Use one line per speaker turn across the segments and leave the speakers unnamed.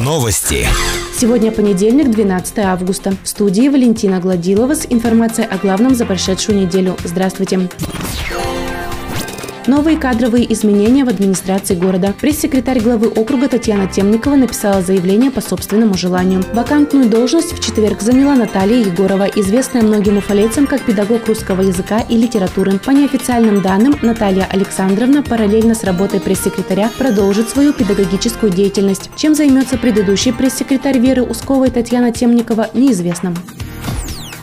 Новости.
Сегодня понедельник, 12 августа. В студии Валентина Гладилова с информацией о главном за прошедшую неделю. Здравствуйте. Новые кадровые изменения в администрации города. Пресс-секретарь главы округа Татьяна Темникова написала заявление по собственному желанию. Вакантную должность в четверг заняла Наталья Егорова, известная многим уфалейцам как педагог русского языка и литературы. По неофициальным данным, Наталья Александровна параллельно с работой пресс-секретаря продолжит свою педагогическую деятельность. Чем займется предыдущий пресс-секретарь Веры Усковой Татьяна Темникова, неизвестно.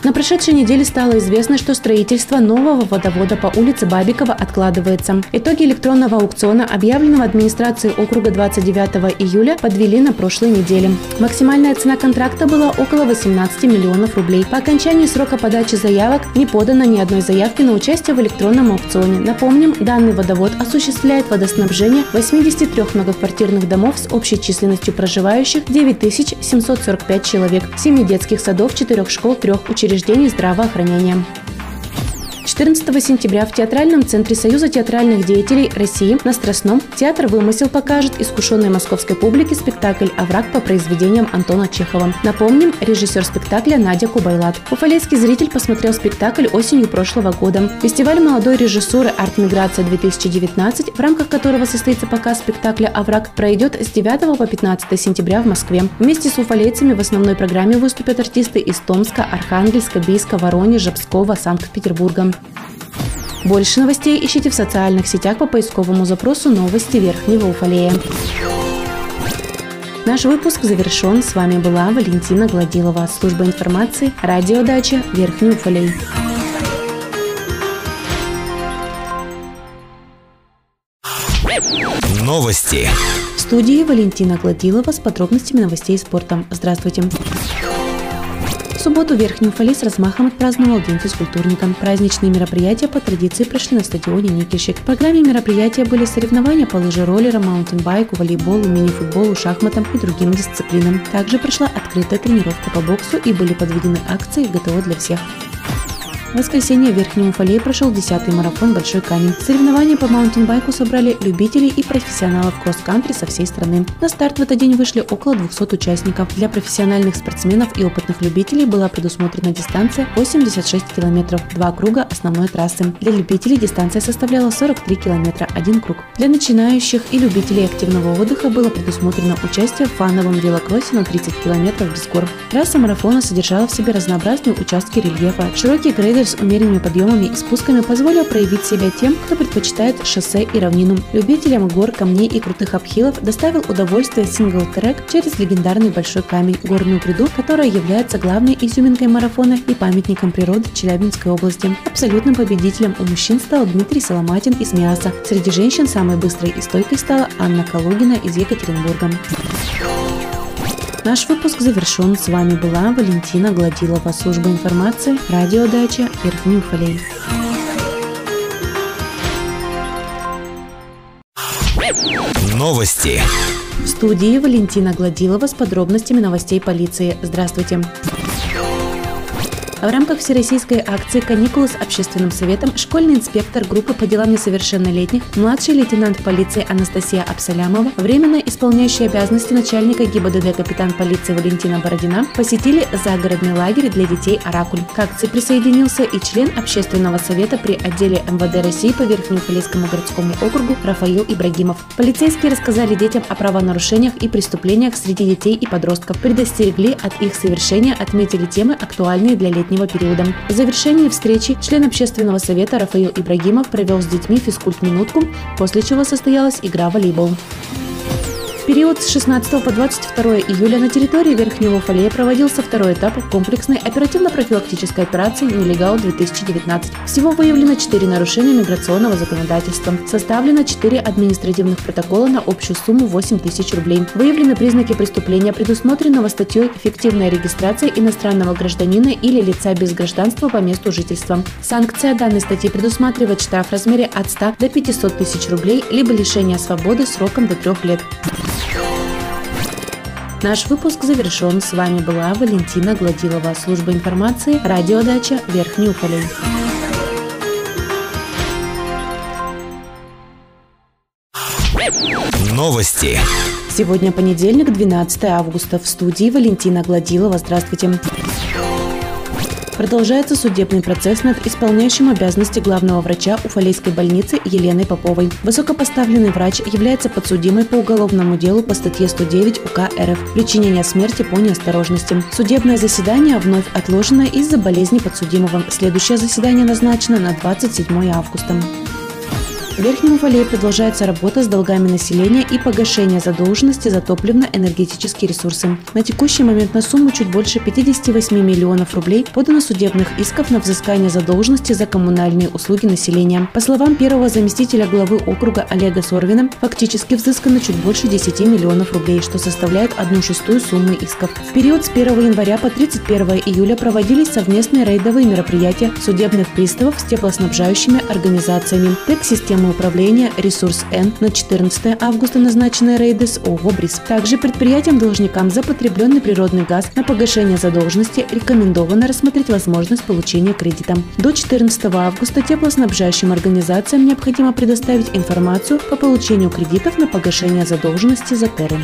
На прошедшей неделе стало известно, что строительство нового водовода по улице Бабикова откладывается. Итоги электронного аукциона, объявленного администрацией округа 29 июля, подвели на прошлой неделе. Максимальная цена контракта была около 18 миллионов рублей. По окончании срока подачи заявок не подано ни одной заявки на участие в электронном аукционе. Напомним, данный водовод осуществляет водоснабжение 83 многоквартирных домов с общей численностью проживающих 9745 человек, 7 детских садов, 4 школ, 3 учреждений учреждений здравоохранения. 14 сентября в Театральном центре Союза театральных деятелей России на Страстном театр «Вымысел» покажет искушенной московской публике спектакль «Овраг» по произведениям Антона Чехова. Напомним, режиссер спектакля Надя Кубайлат. Уфалейский зритель посмотрел спектакль осенью прошлого года. Фестиваль молодой режиссуры «Арт-миграция-2019», в рамках которого состоится показ спектакля «Овраг», пройдет с 9 по 15 сентября в Москве. Вместе с уфалейцами в основной программе выступят артисты из Томска, Архангельска, Бийска, Воронежа, Пскова, Санкт-Петербурга. Больше новостей ищите в социальных сетях по поисковому запросу «Новости Верхнего Уфалея». Наш выпуск завершен. С вами была Валентина Гладилова, служба информации, радиодача Верхний Уфалей.
Новости.
В студии Валентина Гладилова с подробностями новостей спорта. Здравствуйте. В субботу Верхний Уфалей с размахом отпраздновал День физкультурника. Праздничные мероприятия по традиции прошли на стадионе Никельщик. В программе мероприятия были соревнования по лыжероллерам, маунтинбайку, волейболу, мини-футболу, шахматам и другим дисциплинам. Также прошла открытая тренировка по боксу и были подведены акции ГТО для всех. В воскресенье в Верхнем Уфалее прошел 10-й марафон «Большой камень». Соревнования по маунтинбайку собрали любителей и профессионалов кросс-кантри со всей страны. На старт в этот день вышли около 200 участников. Для профессиональных спортсменов и опытных любителей была предусмотрена дистанция 86 километров, два круга основной трассы. Для любителей дистанция составляла 43 километра, один круг. Для начинающих и любителей активного отдыха было предусмотрено участие в фановом велокроссе на 30 километров без гор. Трасса марафона содержала в себе разнообразные участки рельефа, широкие грейдеры Рейдер с умеренными подъемами и спусками позволил проявить себя тем, кто предпочитает шоссе и равнину. Любителям гор, камней и крутых uphill ов доставил удовольствие single-track через легендарный Большой камень, горную гряду, которая является главной изюминкой марафона и памятником природы Челябинской области. Абсолютным победителем у мужчин стал Дмитрий Соломатин из Миаса. Среди женщин самой быстрой и стойкой стала Анна Калугина из Екатеринбурга. Наш выпуск завершен. С вами была Валентина Гладилова, служба информации, радиодача Уфалей.
Новости.
В студии Валентина Гладилова с подробностями новостей полиции. Здравствуйте. В рамках всероссийской акции «Каникулы с общественным советом» школьный инспектор группы по делам несовершеннолетних, младший лейтенант полиции Анастасия Абсалямова, временно исполняющий обязанности начальника ГИБДД капитан полиции Валентина Бородина посетили загородный лагерь для детей «Оракуль». К акции присоединился и член общественного совета при отделе МВД России по Верхнеуфалейскому городскому округу Рафаил Ибрагимов. Полицейские рассказали детям о правонарушениях и преступлениях среди детей и подростков, предостерегли от их совершения, отметили темы, актуальные для летних летнего периода. В завершении встречи член общественного совета Рафаил Ибрагимов провел с детьми физкульт-минутку, после чего состоялась игра в волейбол период с 16 по 22 июля на территории Верхнего Уфалея проводился второй этап комплексной оперативно-профилактической операции «Нелегал-2019». Всего выявлено 4 нарушения миграционного законодательства. Составлено 4 административных протокола на общую сумму 8 тысяч рублей. Выявлены признаки преступления, предусмотренного статьей «Эффективная регистрация иностранного гражданина или лица без гражданства по месту жительства». Санкция данной статьи предусматривает штраф в размере от 100 до 500 тысяч рублей либо лишение свободы сроком до трех лет. Наш выпуск завершен. С вами была Валентина Гладилова, служба информации, радиодача Верхний Уфалей.
Новости.
Сегодня понедельник, 12 августа. В студии Валентина Гладилова. Здравствуйте. Продолжается судебный процесс над исполняющим обязанности главного врача Уфалейской больницы Еленой Поповой. Высокопоставленный врач является подсудимой по уголовному делу по статье 109 УК РФ «Причинение смерти по неосторожности». Судебное заседание вновь отложено из-за болезни подсудимого. Следующее заседание назначено на 27 августа. В Верхнем Уфалее продолжается работа с долгами населения и погашение задолженности за топливно-энергетические ресурсы. На текущий момент на сумму чуть больше 58 миллионов рублей подано судебных исков на взыскание задолженности за коммунальные услуги населения. По словам первого заместителя главы округа Олега Сорвина, фактически взыскано чуть больше 10 миллионов рублей, что составляет одну шестую суммы исков. В период с 1 января по 31 июля проводились совместные рейдовые мероприятия судебных приставов с теплоснабжающими организациями. ТЭК системы управления «Ресурс Н» на 14 августа назначенные рейды с ООО «Бриз». Также предприятиям-должникам за потребленный природный газ на погашение задолженности рекомендовано рассмотреть возможность получения кредита. До 14 августа теплоснабжающим организациям необходимо предоставить информацию по получению кредитов на погашение задолженности за террен.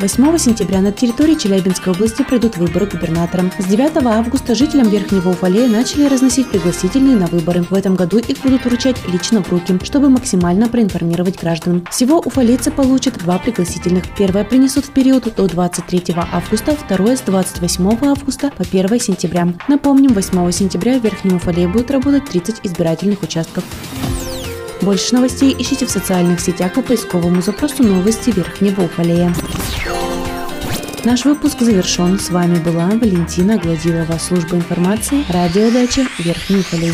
8 сентября на территории Челябинской области пройдут выборы губернатора. С 9 августа жителям Верхнего Уфалея начали разносить пригласительные на выборы. В этом году их будут вручать лично в руки, чтобы максимально проинформировать граждан. Всего уфалейцы получат два пригласительных. Первое принесут в период до 23 августа, второе с 28 августа по 1 сентября. Напомним, 8 сентября в Верхнем Уфалее будут работать 30 избирательных участков. Больше новостей ищите в социальных сетях по поисковому запросу «Новости Верхнего Уфалея». Наш выпуск завершен. С вами была Валентина Гладилова, служба информации, радиодача Верхний Уфалей.